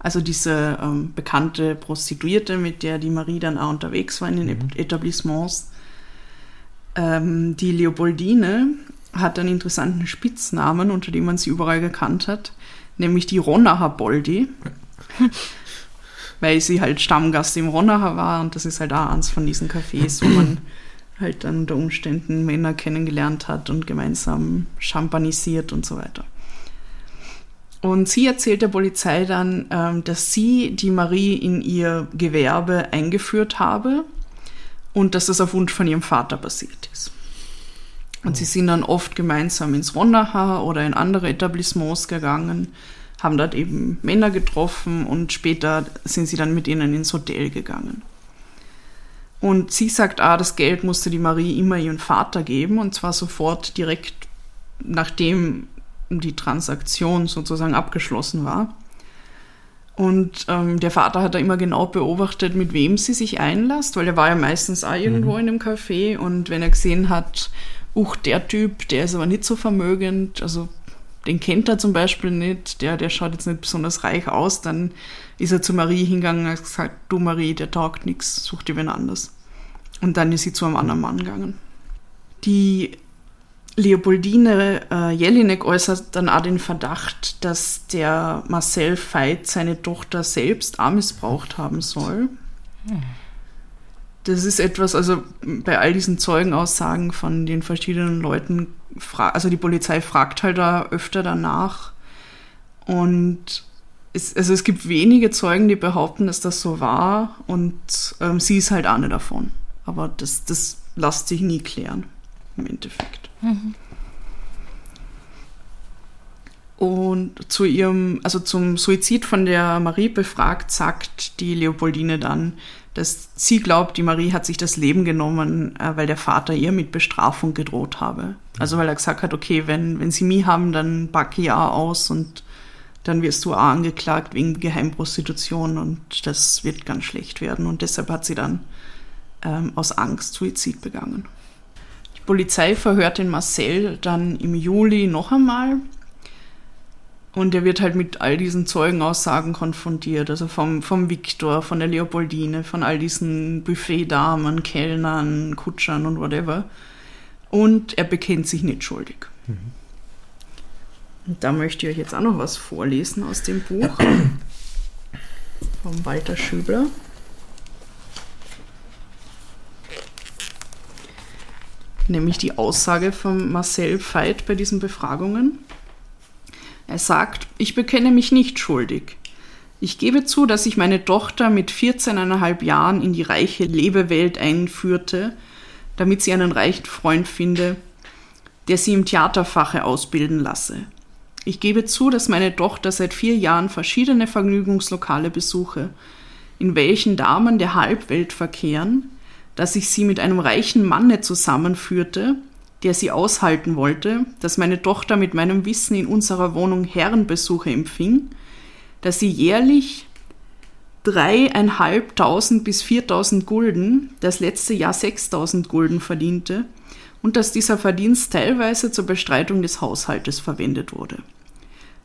Also diese ähm, bekannte Prostituierte, mit der die Marie dann auch unterwegs war in den mhm. Etablissements. Ähm, die Leopoldine hat einen interessanten Spitznamen, unter dem man sie überall gekannt hat, nämlich die Ronacher Boldi. [laughs] Weil sie halt Stammgast im Ronacher war und das ist halt auch eins von diesen Cafés, wo man halt dann unter Umständen Männer kennengelernt hat und gemeinsam champanisiert und so weiter. Und sie erzählt der Polizei dann, ähm, dass sie die Marie in ihr Gewerbe eingeführt habe und dass das auf Wunsch von ihrem Vater passiert ist. Und sie sind dann oft gemeinsam ins Ronacher oder in andere Etablissements gegangen, haben dort eben Männer getroffen und später sind sie dann mit ihnen ins Hotel gegangen. Und sie sagt, ah, das Geld musste die Marie immer ihren Vater geben und zwar sofort direkt nachdem die Transaktion sozusagen abgeschlossen war. Und ähm, der Vater hat da immer genau beobachtet, mit wem sie sich einlasst, weil er war ja meistens auch irgendwo mhm. in einem Café und wenn er gesehen hat, uch, der Typ, der ist aber nicht so vermögend, also den kennt er zum Beispiel nicht, der, der schaut jetzt nicht besonders reich aus, dann ist er zu Marie hingegangen und hat gesagt, du Marie, der taugt nichts, such dir wen anders. Und dann ist sie zu einem anderen Mann gegangen. Die Leopoldine äh, Jelinek äußert dann auch den Verdacht, dass der Marcel Veit seine Tochter selbst auch missbraucht haben soll. Das ist etwas, also bei all diesen Zeugenaussagen von den verschiedenen Leuten, also die Polizei fragt halt da öfter danach. Und es, also es gibt wenige Zeugen, die behaupten, dass das so war und ähm, sie ist halt eine davon. Aber das, das lässt sich nie klären im Endeffekt. Mhm. Und zu ihrem, also zum Suizid von der Marie befragt, sagt die Leopoldine dann, dass sie glaubt, die Marie hat sich das Leben genommen, äh, weil der Vater ihr mit Bestrafung gedroht habe. Also weil er gesagt hat, okay, wenn, wenn sie mich haben, dann packe ich auch aus und dann wirst du auch angeklagt wegen Geheimprostitution und das wird ganz schlecht werden. Und deshalb hat sie dann ähm, aus Angst Suizid begangen. Polizei verhört den Marcel dann im Juli noch einmal. Und er wird halt mit all diesen Zeugenaussagen konfrontiert, also vom, vom Viktor, von der Leopoldine, von all diesen Buffetdamen, Kellnern, Kutschern und whatever. Und er bekennt sich nicht schuldig. Und da möchte ich euch jetzt auch noch was vorlesen aus dem Buch [clears throat] vom Walter Schübler. Nämlich die Aussage von Marcel Veit bei diesen Befragungen. Er sagt, ich bekenne mich nicht schuldig. Ich gebe zu, dass ich meine Tochter mit 14,5 Jahren in die reiche Lebewelt einführte, damit sie einen reichen Freund finde, der sie im Theaterfache ausbilden lasse. Ich gebe zu, dass meine Tochter seit vier Jahren verschiedene Vergnügungslokale besuche, in welchen Damen der Halbwelt verkehren, dass ich sie mit einem reichen Manne zusammenführte, der sie aushalten wollte, dass meine Tochter mit meinem Wissen in unserer Wohnung Herrenbesuche empfing, dass sie jährlich dreieinhalbtausend bis viertausend Gulden, das letzte Jahr sechstausend Gulden verdiente und dass dieser Verdienst teilweise zur Bestreitung des Haushaltes verwendet wurde.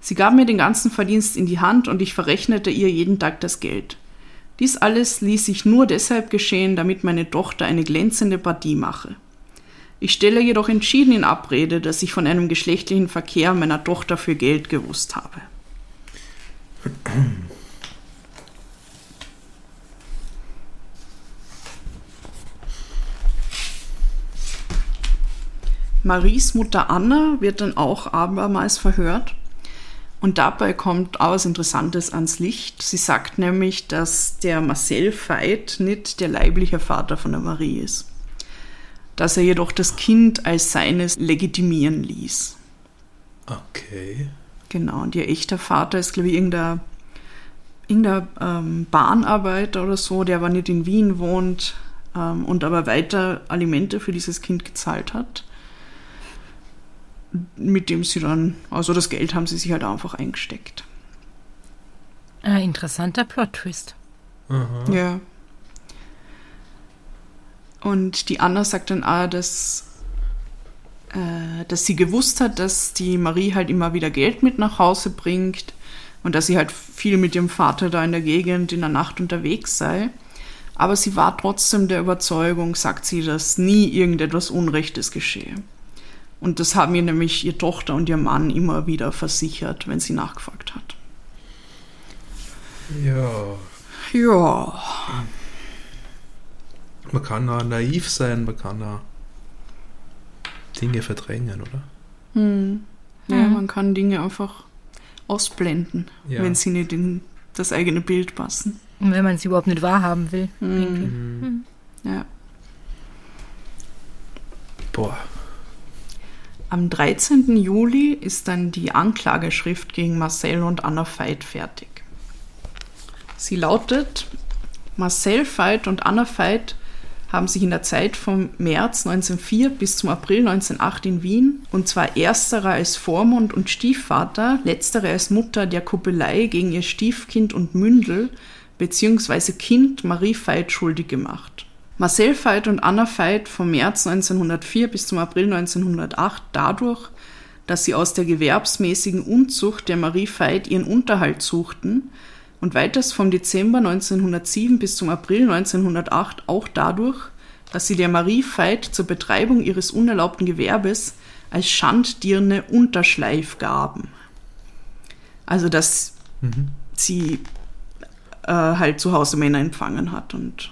Sie gab mir den ganzen Verdienst in die Hand und ich verrechnete ihr jeden Tag das Geld. Dies alles ließ sich nur deshalb geschehen, damit meine Tochter eine glänzende Partie mache. Ich stelle jedoch entschieden in Abrede, dass ich von einem geschlechtlichen Verkehr meiner Tochter für Geld gewusst habe. Maries Mutter Anna wird dann auch abermals verhört. Und dabei kommt auch was Interessantes ans Licht. Sie sagt nämlich, dass der Marcel Veit nicht der leibliche Vater von der Marie ist. Dass er jedoch das Kind als seines legitimieren ließ. Okay. Genau, und ihr echter Vater ist, glaube ich, irgendein, irgendein ähm, Bahnarbeiter oder so, der aber nicht in Wien wohnt ähm, und aber weiter Alimente für dieses Kind gezahlt hat mit dem sie dann, also das Geld haben sie sich halt einfach eingesteckt. Ein interessanter Plot-Twist. Aha. Ja. Und die Anna sagt dann auch, dass, äh, dass sie gewusst hat, dass die Marie halt immer wieder Geld mit nach Hause bringt und dass sie halt viel mit ihrem Vater da in der Gegend in der Nacht unterwegs sei. Aber sie war trotzdem der Überzeugung, sagt sie, dass nie irgendetwas Unrechtes geschehe. Und das haben ihr nämlich ihre Tochter und ihr Mann immer wieder versichert, wenn sie nachgefragt hat. Ja. Ja. Man kann auch naiv sein, man kann auch Dinge verdrängen, oder? Hm. Ja, man kann Dinge einfach ausblenden, Ja. wenn sie nicht in das eigene Bild passen. Und wenn man es überhaupt nicht wahrhaben will. Hm. Ja. Boah. Am 13. Juli ist dann die Anklageschrift gegen Marcel und Anna Veit fertig. Sie lautet, Marcel Veit und Anna Veit haben sich in der Zeit vom März 1904 bis zum April 1908 in Wien, und zwar ersterer als Vormund und Stiefvater, letztere als Mutter der Kuppelei gegen ihr Stiefkind und Mündel bzw. Kind Marie Veit schuldig gemacht. Marcel Veit und Anna Veit vom März 1904 bis zum April 1908 dadurch, dass sie aus der gewerbsmäßigen Unzucht der Marie Veit ihren Unterhalt suchten und weiters vom Dezember 1907 bis zum April 1908 auch dadurch, dass sie der Marie Veit zur Betreibung ihres unerlaubten Gewerbes als Schanddirne Unterschleif gaben. Also dass sie äh, halt zu Hause Männer empfangen hat und.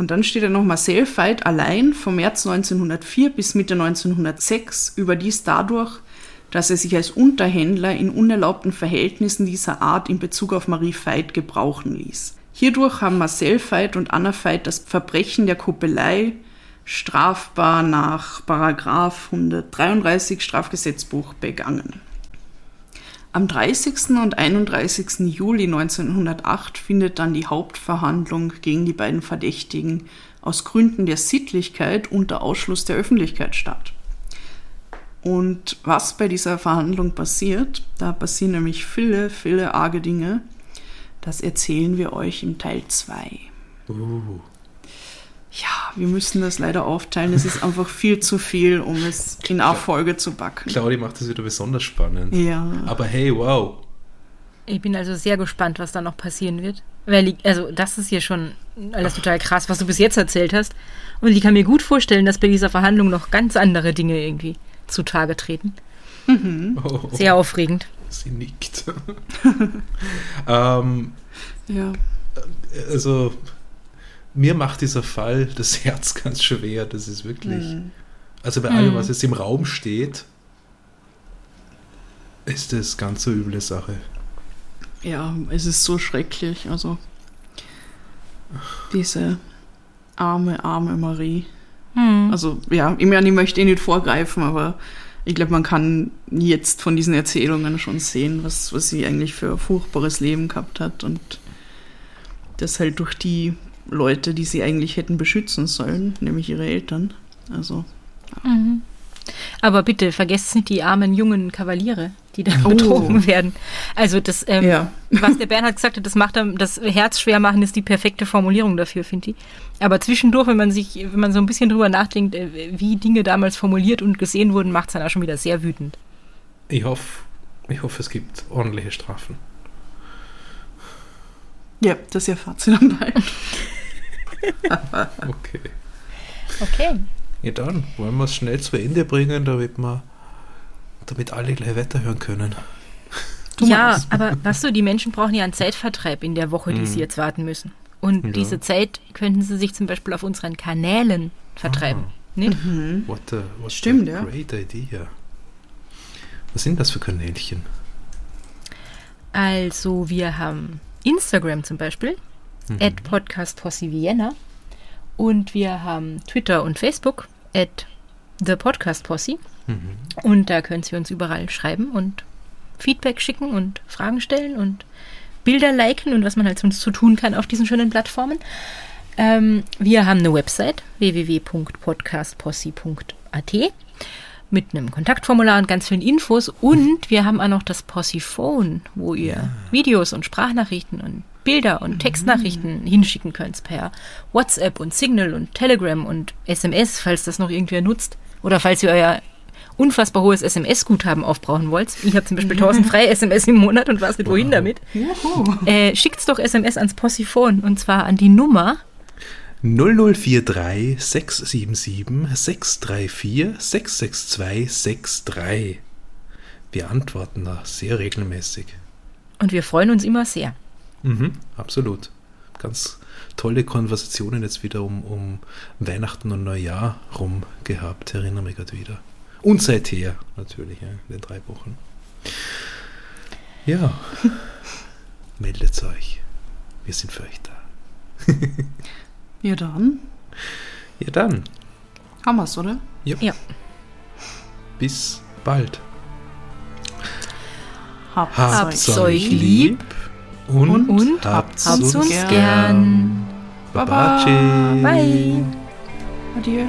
Und dann steht ja noch Marcel Veit allein vom März 1904 bis Mitte 1906 überdies dadurch, dass er sich als Unterhändler in unerlaubten Verhältnissen dieser Art in Bezug auf Marie Veit gebrauchen ließ. Hierdurch haben Marcel Veit und Anna Veit das Verbrechen der Kuppelei strafbar nach Paragraph 133 Strafgesetzbuch begangen. Am 30. und 31. Juli 1908 findet dann die Hauptverhandlung gegen die beiden Verdächtigen aus Gründen der Sittlichkeit unter Ausschluss der Öffentlichkeit statt. Und was bei dieser Verhandlung passiert, da passieren nämlich viele, viele arge Dinge. Das erzählen wir euch im Teil 2. Uh. Ja, wir müssen das leider aufteilen. Es ist einfach viel zu viel, um es in eine Folge zu backen. Claudi macht das wieder besonders spannend. Ja. Aber hey, wow. Ich bin also sehr gespannt, was da noch passieren wird. Weil, ich- also, das ist hier schon alles total krass, was du bis jetzt erzählt hast. Und ich kann mir gut vorstellen, dass bei dieser Verhandlung noch ganz andere Dinge irgendwie zutage treten. Oh, Sehr aufregend. Sie nickt. [laughs] ähm, Ja. also, mir macht dieser Fall das [laughs] Herz ganz schwer. Das ist wirklich. Also, bei allem, was jetzt im Raum steht, ist das ganz so üble Sache. Ja, es ist so schrecklich. Also, diese arme, arme Marie. Also, ja, ich meine, ich möchte eh nicht vorgreifen, aber ich glaube, man kann jetzt von diesen Erzählungen schon sehen, was, was sie eigentlich für ein furchtbares Leben gehabt hat und das halt durch die Leute, die sie eigentlich hätten beschützen sollen, nämlich ihre Eltern. Also, Aber bitte vergesst nicht die armen jungen Kavaliere, die da Oh. betrogen werden. Also das, ähm, Ja. was der Bernhard gesagt hat, das macht einem das Herz schwer machen, ist die perfekte Formulierung dafür, finde ich. Aber zwischendurch, wenn man sich, wenn man so ein bisschen drüber nachdenkt, äh, wie Dinge damals formuliert und gesehen wurden, macht es dann auch schon wieder sehr wütend. Ich hoffe, ich hoffe, es gibt ordentliche Strafen. ja, das erfahrt sie dann bald. [laughs] Okay. Okay. Ja, dann wollen wir es schnell zu Ende bringen, damit wir, damit alle gleich weiterhören können. Du ja, meinst. aber weißt du, die Menschen brauchen ja einen Zeitvertreib in der Woche, die sie jetzt warten müssen. Und Ja. diese Zeit könnten sie sich zum Beispiel auf unseren Kanälen vertreiben. Nicht? What a, what Stimmt, a ja. great idea. Was sind das für Kanälchen? Also wir haben Instagram zum Beispiel, at podcastposse Vienna. Und wir haben Twitter und Facebook, at thepodcastposse. Und da können Sie uns überall schreiben und Feedback schicken und Fragen stellen und Bilder liken und was man halt sonst so tun kann auf diesen schönen Plattformen. Ähm, wir haben eine Website www.podcastposse.at mit einem Kontaktformular und ganz vielen Infos. Und wir haben auch noch das Possiphone, wo ihr Videos und Sprachnachrichten und Bilder und Textnachrichten hinschicken könnt per WhatsApp und Signal und Telegram und SMS, falls das noch irgendwer nutzt. Oder falls ihr euer unfassbar hohes SMS-Guthaben aufbrauchen wollt. Ich habe zum Beispiel [laughs] 1000 freie SMS im Monat und weiß nicht wohin Wow. damit. Äh, schickt's doch SMS ans Possiphone und zwar an die Nummer 0043 677 634 662 63. Wir antworten da sehr regelmäßig. und wir freuen uns immer sehr. Mhm, absolut. Ganz tolle Konversationen jetzt wieder um, um Weihnachten und Neujahr rum gehabt, erinnere mich gerade wieder. Und seither natürlich, ja, in den drei Wochen. Ja, [laughs] meldet euch. Wir sind für euch da. [laughs] Ja, dann Ja dann, haben wir's, oder? Ja. bis bald. Habt's Habt's euch. euch lieb und, und habt's, habt's uns gern. gern. Baba. Bye. Adieu.